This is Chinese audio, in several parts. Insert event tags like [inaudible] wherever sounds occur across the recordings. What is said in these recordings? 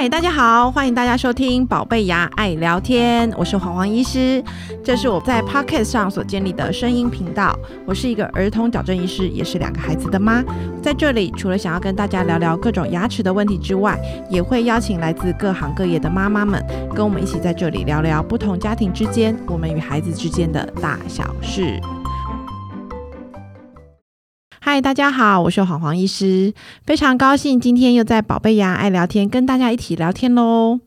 嗨，大家好，欢迎大家收听《宝贝牙爱聊天》，我是黄黄医师，这是我在 Podcast 上所建立的声音频道。我是一个儿童矫正医师，也是两个孩子的妈。在这里，除了想要跟大家聊聊各种牙齿的问题之外，也会邀请来自各行各业的妈妈们，跟我们一起在这里聊聊不同家庭之间，我们与孩子之间的大小事。嗨，大家好，我是黄黄医师，非常高兴今天又在宝贝牙爱聊天跟大家一起聊天喽。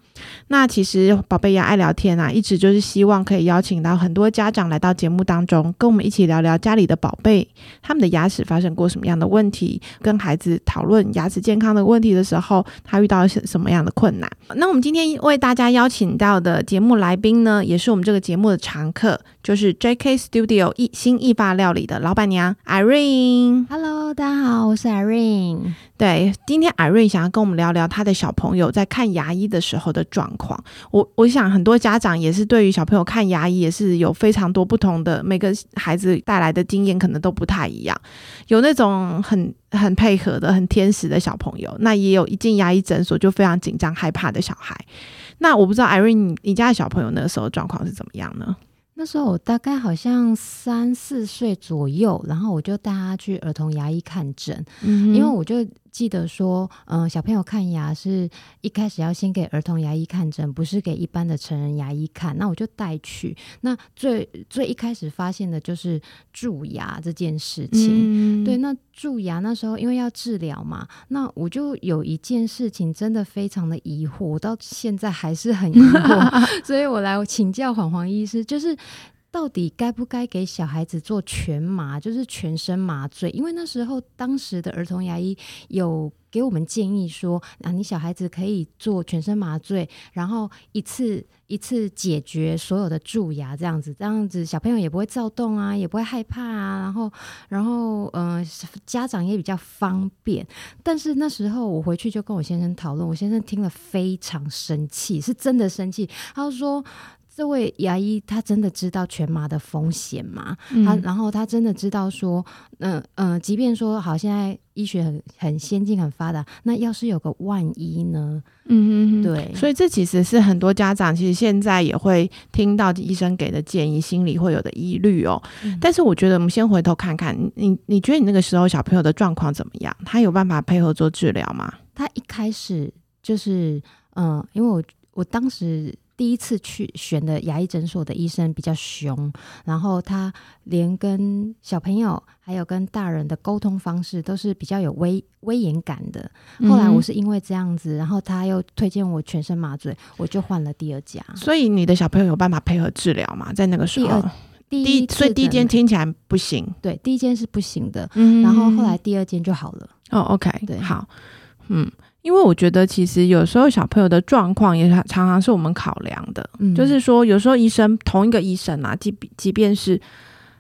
那其实宝贝牙爱聊天啊，一直就是希望可以邀请到很多家长来到节目当中，跟我们一起聊聊家里的宝贝，他们的牙齿发生过什么样的问题，跟孩子讨论牙齿健康的问题的时候，他遇到什什么样的困难。那我们今天为大家邀请到的节目来宾呢，也是我们这个节目的常客，就是 J.K. Studio 一新意发料理的老板娘 Irene。Hello，大家好，我是 Irene。对，今天 Irene 想要跟我们聊聊他的小朋友在看牙医的时候的状况。我我想很多家长也是对于小朋友看牙医也是有非常多不同的，每个孩子带来的经验可能都不太一样。有那种很很配合的、很天使的小朋友，那也有一进牙医诊所就非常紧张害怕的小孩。那我不知道 Irene 你你家的小朋友那个时候状况是怎么样呢？那时候我大概好像三四岁左右，然后我就带他去儿童牙医看诊，嗯因为我就记得说，嗯、小朋友看牙是一开始要先给儿童牙医看诊，不是给一般的成人牙医看。那我就带去，那最最一开始发现的就是蛀牙这件事情。嗯对，那蛀牙那时候因为要治疗嘛，那我就有一件事情真的非常的疑惑，我到现在还是很疑惑，[laughs] 所以我来请教黄黄医师，就是。到底该不该给小孩子做全麻，就是全身麻醉？因为那时候当时的儿童牙医有给我们建议说，啊，你小孩子可以做全身麻醉，然后一次一次解决所有的蛀牙，这样子，这样子小朋友也不会躁动啊，也不会害怕啊，然后然后呃，家长也比较方便。但是那时候我回去就跟我先生讨论，我先生听了非常生气，是真的生气，他说。这位牙医他真的知道全麻的风险吗？他然后他真的知道说，嗯、嗯、呃，即便说好，现在医学很很先进很发达，那要是有个万一呢？嗯嗯，对，所以这其实是很多家长其实现在也会听到医生给的建议，心里会有的疑虑哦。嗯但是我觉得我们先回头看看，你你觉得你那个时候小朋友的状况怎么样？他有办法配合做治疗吗？他一开始就是，嗯、因为我我当时第一次去选的牙医诊所的医生比较凶，然后他连跟小朋友还有跟大人的沟通方式都是比较有威威严感的。后来我是因为这样子，然后他又推荐我全身麻醉，我就换了第二家。所以你的小朋友有办法配合治疗吗？在那个时候第一所以第一间听起来不行，对第一间是不行的，嗯然后后来第二间就好了。哦，OK，对好，嗯，因为我觉得其实有时候小朋友的状况也常常常是我们考量的，嗯就是说有时候医生同一个医生啊，即即便是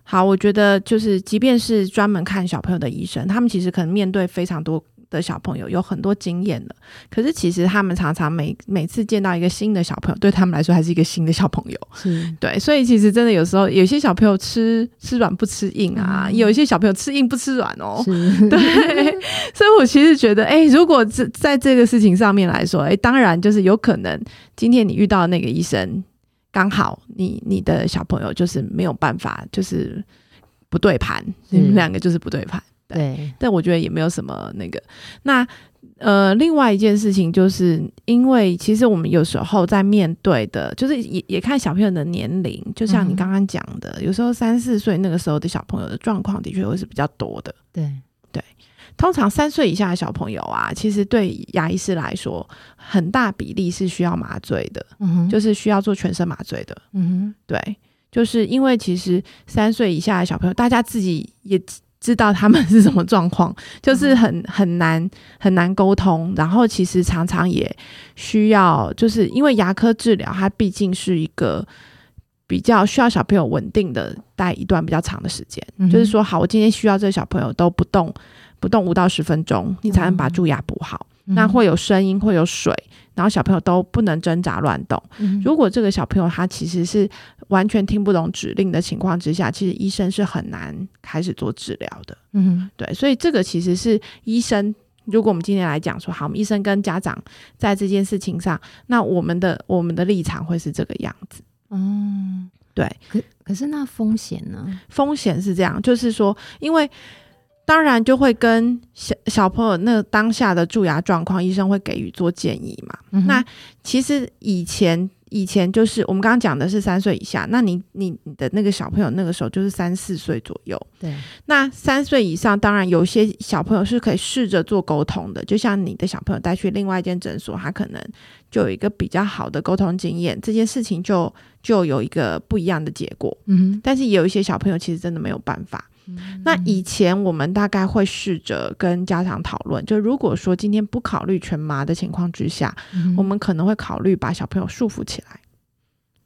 好，我觉得就是即便是专门看小朋友的医生，他们其实可能面对非常多。的小朋友有很多经验了，可是其实他们常常每每次见到一个新的小朋友，对他们来说还是一个新的小朋友。是 [laughs] 对，所以其实真的有时候有些小朋友吃吃软不吃硬啊，嗯有一些小朋友吃硬不吃软哦。对，[laughs] 所以我其实觉得，哎、如果这在这个事情上面来说，哎、当然就是有可能今天你遇到那个医生，刚好你你的小朋友就是没有办法，就是不对盘，你们两个就是不对盘。对，但我觉得也没有什么那个。那呃，另外一件事情就是，因为其实我们有时候在面对的，就是也也看小朋友的年龄，就像你嗯刚刚讲的，有时候三四岁那个时候的小朋友的状况，的确会是比较多的。对。对，通常三岁以下的小朋友啊，其实对牙医师来说，很大比例是需要麻醉的，嗯，就是需要做全身麻醉的。嗯哼，对，就是因为其实三岁以下的小朋友，大家自己也知道他们是什么状况，[laughs] 就是很很难很难沟通，然后其实常常也需要，就是因为牙科治疗，它毕竟是一个。比较需要小朋友稳定的待一段比较长的时间，嗯就是说，好，我今天需要这个小朋友都不动，不动五到十分钟，你才能把蛀牙补好。那会有声音，会有水，然后小朋友都不能挣扎乱动。嗯如果这个小朋友他其实是完全听不懂指令的情况之下，其实医生是很难开始做治疗的。嗯对，所以这个其实是医生如果我们今天来讲说，好，我们医生跟家长在这件事情上，那我们的我们的立场会是这个样子。嗯，对，可可是那风险呢？风险是这样，就是说，因为当然就会跟小小朋友那当下的蛀牙状况，医生会给予做建议嘛。嗯那其实以前以前就是我们刚刚讲的是三岁以下，那你你你的那个小朋友那个时候就是三四岁左右。对，那三岁以上，当然有些小朋友是可以试着做沟通的，就像你的小朋友带去另外一间诊所，他可能就有一个比较好的沟通经验，这件事情就就有一个不一样的结果。嗯但是也有一些小朋友其实真的没有办法。哼，那以前我们大概会试着跟家长讨论，就如果说今天不考虑全麻的情况之下，嗯我们可能会考虑把小朋友束缚起来。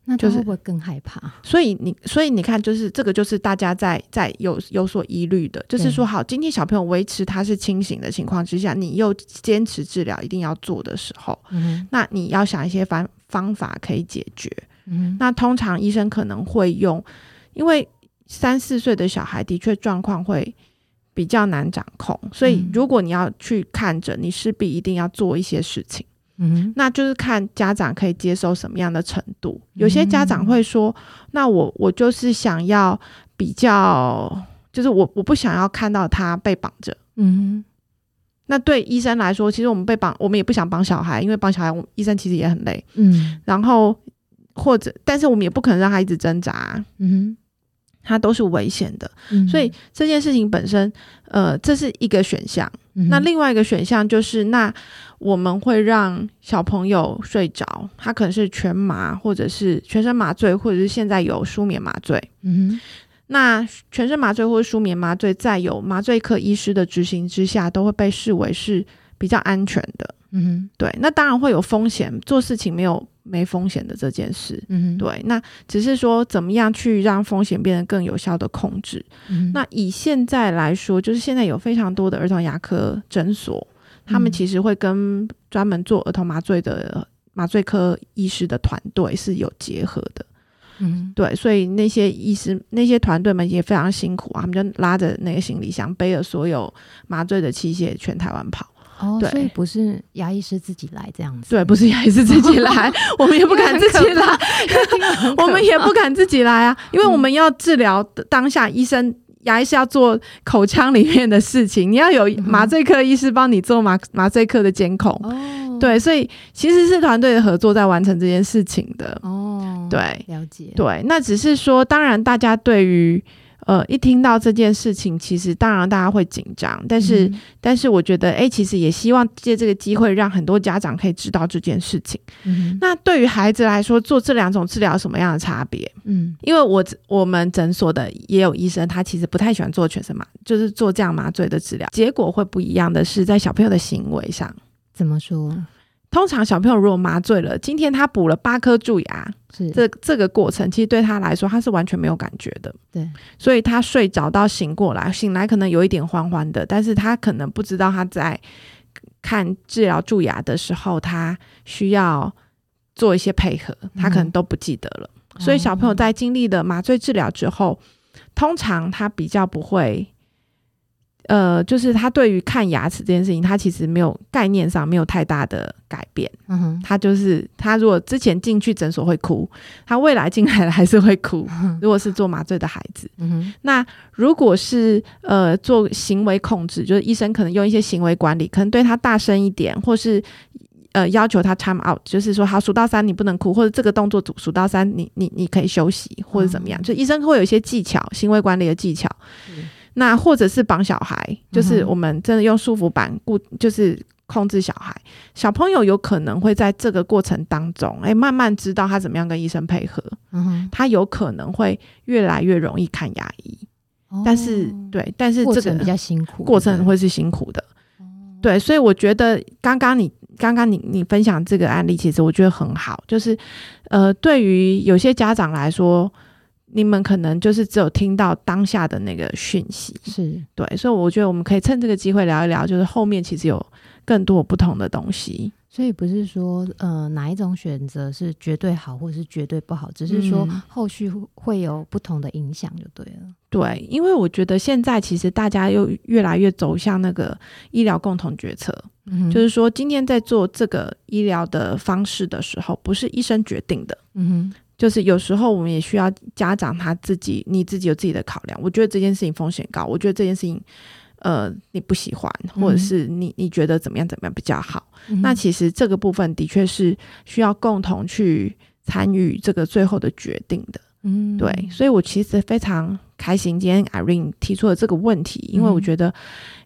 那就是他会不会更害怕？所以你，所以你看，就是这个，就是大家在在有有所疑虑的，就是说，好，今天小朋友维持他是清醒的情况之下，你又坚持治疗一定要做的时候，嗯那你要想一些方方法可以解决。哼，那通常医生可能会用，因为三四岁的小孩的确状况会比较难掌控，所以嗯如果你要去看诊，你势必一定要做一些事情。嗯，那就是看家长可以接受什么样的程度。有些家长会说：“那我我就是想要比较，就是我我不想要看到他被绑着。嗯”那对医生来说，其实我们被绑，我们也不想绑小孩，因为绑小孩，医生其实也很累。嗯然后或者，但是我们也不可能让他一直挣扎啊，嗯他都是危险的。哼，所以这件事情本身，呃，这是一个选项。嗯那另外一个选项就是，那我们会让小朋友睡着，他可能是全麻，或者是全身麻醉，或者是现在有舒眠麻醉。嗯哼，那全身麻醉或者舒眠麻醉，在有麻醉科医师的执行之下，都会被视为是比较安全的。嗯哼，对，那当然会有风险，做事情没有没风险的这件事。嗯，对，那只是说怎么样去让风险变得更有效的控制。嗯，那以现在来说，就是现在有非常多的儿童牙科诊所，他们嗯其实会跟专门做儿童麻醉的麻醉科医师的团队是有结合的。嗯对，所以那些医师、那些团队们也非常辛苦啊，他们就拉着那个行李箱，背着所有麻醉的器械，全台湾跑。哦，对所以不是牙医师自己来这样子，对，不是牙医师自己来，[laughs] 我们也不敢自己来，[laughs] 我们也不敢自己来啊，因为我们要治疗当下，医生牙医是要做口腔里面的事情，你要有麻醉科医师帮你做麻麻醉科的监控。哦，对，所以其实是团队的合作在完成这件事情的。哦，对了解，对，那只是说，当然大家对于呃一听到这件事情，其实当然大家会紧张，但是、嗯但是我觉得，哎，其实也希望借这个机会，让很多家长可以知道这件事情。嗯那对于孩子来说，做这两种治疗什么样的差别？嗯因为我我们诊所的也有医生，他其实不太喜欢做全身麻，就是做这样麻醉的治疗。结果会不一样的是，在小朋友的行为上，怎么说？通常小朋友如果麻醉了，今天他补了八颗蛀牙，是这这个过程其实对他来说，他是完全没有感觉的。对，所以他睡着到醒过来，醒来可能有一点慌慌的，但是他可能不知道他在看治疗蛀牙的时候，他需要做一些配合，他可能都不记得了。所以小朋友在经历了麻醉治疗之后，通常他比较不会。呃，就是他对于看牙齿这件事情，他其实没有概念上没有太大的改变。嗯哼，他就是他，如果之前进去诊所会哭，他未来进来了 [laughs] 还是会哭。如果是做麻醉的孩子，嗯哼，那如果是呃做行为控制，就是医生可能用一些行为管理，可能对他大声一点，或是呃要求他 time out，就是说好数到三你不能哭，或者这个动作数数到三你你你可以休息，或者怎么样，哦就医生会有一些技巧，行为管理的技巧。是那或者是绑小孩，就是我们真的用束缚板固，就是控制小孩。小朋友有可能会在这个过程当中，哎、慢慢知道他怎么样跟医生配合，嗯哼，他有可能会越来越容易看牙医。但是哦对，但是这个过程比较辛苦，过程会是辛苦的。对对，所以我觉得刚刚你刚刚你你分享这个案例，其实我觉得很好，就是呃，对于有些家长来说，你们可能就是只有听到当下的那个讯息，是对，所以我觉得我们可以趁这个机会聊一聊，就是后面其实有更多不同的东西。所以不是说呃哪一种选择是绝对好或者是绝对不好，只是说嗯后续会有不同的影响就对了。对，因为我觉得现在其实大家又越来越走向那个医疗共同决策，嗯就是说今天在做这个医疗的方式的时候，不是医生决定的。嗯哼，就是有时候我们也需要家长他自己，你自己有自己的考量。我觉得这件事情风险高，我觉得这件事情，呃，你不喜欢，或者是你你觉得怎么样怎么样比较好。嗯那其实这个部分的确是需要共同去参与这个最后的决定的。嗯对，所以我其实非常开心今天 Irene 提出了这个问题，因为我嗯觉得，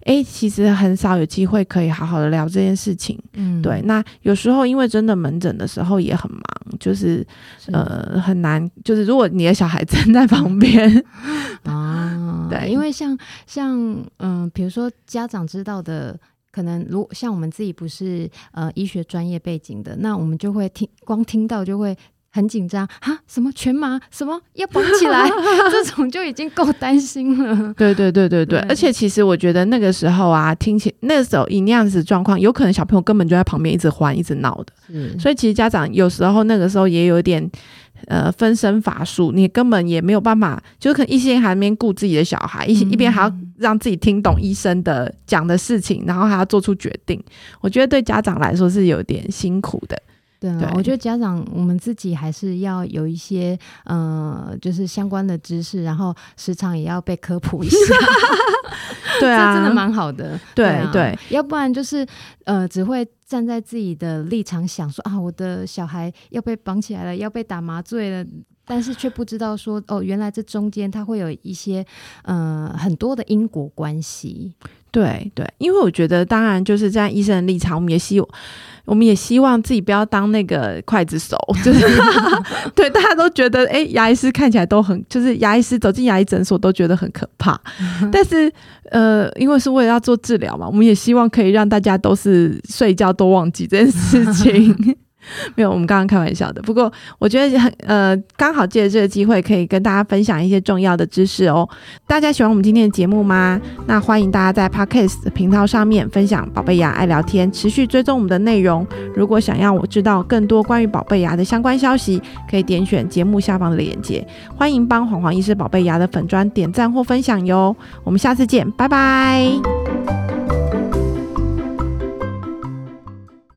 哎，其实很少有机会可以好好的聊这件事情。嗯对，那有时候因为真的门诊的时候也很忙，就是是呃很难，就是如果你的小孩站在旁边，[laughs] 啊，[laughs] 对因为像像嗯、比如说家长知道的。可能如像我们自己不是呃医学专业背景的，那我们就会听光听到就会很紧张啊，什么全麻，什么要绑起来，[laughs] 这种就已经够担心了。对对对对对，对而且其实我觉得那个时候啊，听起那个时候以那样子状况，有可能小朋友根本就在旁边一直欢一直闹的，嗯，所以其实家长有时候那个时候也有点。呃，分身乏术，你根本也没有办法，就可能一心还在那边顾自己的小孩，一一边还要让自己听懂医生的讲的事情，然后还要做出决定。我觉得对家长来说是有点辛苦的。对啊，对我觉得家长我们自己还是要有一些呃，就是相关的知识，然后时常也要被科普一下。[laughs] 对啊，这真的蛮好的。对啊对要不然就是呃，只会站在自己的立场想说啊，我的小孩要被绑起来了，要被打麻醉了。但是却不知道说哦，原来这中间它会有一些呃很多的因果关系。对对，因为我觉得，当然就是站在医生的立场，我们也希我们也希望自己不要当那个刽子手，就是 [laughs] 对大家都觉得，哎，牙医师看起来都很，就是牙医师走进牙医诊所都觉得很可怕。[laughs] 但是，呃，因为是为了要做治疗嘛，我们也希望可以让大家都是睡觉都忘记这件事情。[laughs] 没有，我们刚刚开玩笑的。不过我觉得很呃，刚好借着这个机会，可以跟大家分享一些重要的知识哦。大家喜欢我们今天的节目吗？那欢迎大家在 Podcast 频道上面分享“宝贝牙爱聊天”，持续追踪我们的内容。如果想要我知道更多关于宝贝牙的相关消息，可以点选节目下方的链接。欢迎帮黄黄医师宝贝牙的粉砖点赞或分享哟。我们下次见，拜拜。